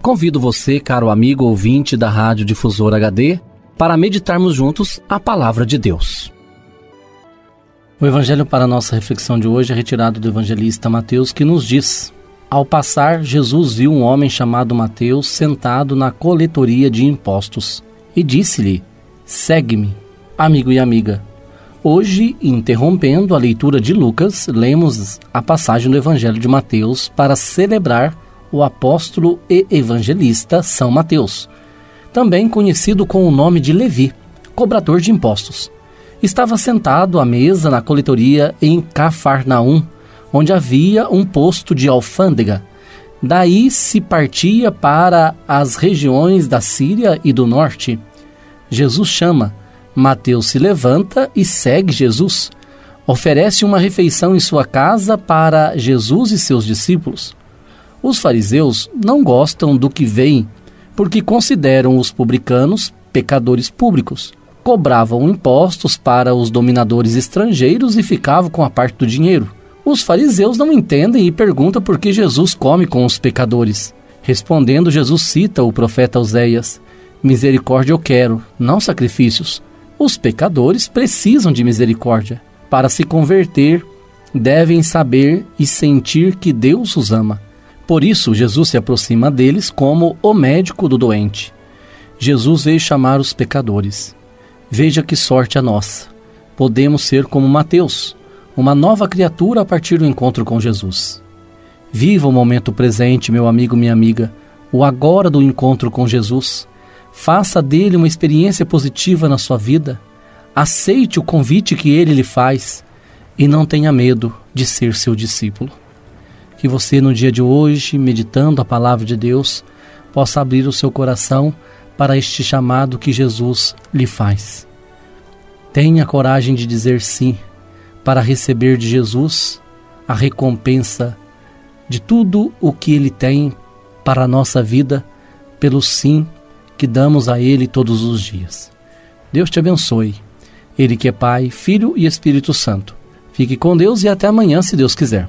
Convido você, caro amigo ouvinte da Rádio Difusor HD, para meditarmos juntos a palavra de Deus. O evangelho para nossa reflexão de hoje é retirado do evangelista Mateus, que nos diz: Ao passar, Jesus viu um homem chamado Mateus sentado na coletoria de impostos e disse-lhe: Segue-me, amigo e amiga. Hoje, interrompendo a leitura de Lucas, lemos a passagem do evangelho de Mateus para celebrar o apóstolo e evangelista São Mateus, também conhecido com o nome de Levi, cobrador de impostos. Estava sentado à mesa na coletoria em Cafarnaum, onde havia um posto de alfândega. Daí se partia para as regiões da Síria e do norte. Jesus chama, Mateus se levanta e segue Jesus. Oferece uma refeição em sua casa para Jesus e seus discípulos. Os fariseus não gostam do que veem, porque consideram os publicanos pecadores públicos. Cobravam impostos para os dominadores estrangeiros e ficavam com a parte do dinheiro. Os fariseus não entendem e perguntam por que Jesus come com os pecadores. Respondendo, Jesus cita o profeta Oséias: Misericórdia eu quero, não sacrifícios. Os pecadores precisam de misericórdia. Para se converter, devem saber e sentir que Deus os ama. Por isso, Jesus se aproxima deles como o médico do doente. Jesus veio chamar os pecadores. Veja que sorte a nossa. Podemos ser como Mateus, uma nova criatura a partir do encontro com Jesus. Viva o momento presente, meu amigo, minha amiga, o agora do encontro com Jesus. Faça dele uma experiência positiva na sua vida. Aceite o convite que ele lhe faz e não tenha medo de ser seu discípulo que você no dia de hoje, meditando a palavra de Deus, possa abrir o seu coração para este chamado que Jesus lhe faz. Tenha coragem de dizer sim para receber de Jesus a recompensa de tudo o que ele tem para a nossa vida pelo sim que damos a ele todos os dias. Deus te abençoe. Ele que é Pai, Filho e Espírito Santo. Fique com Deus e até amanhã, se Deus quiser.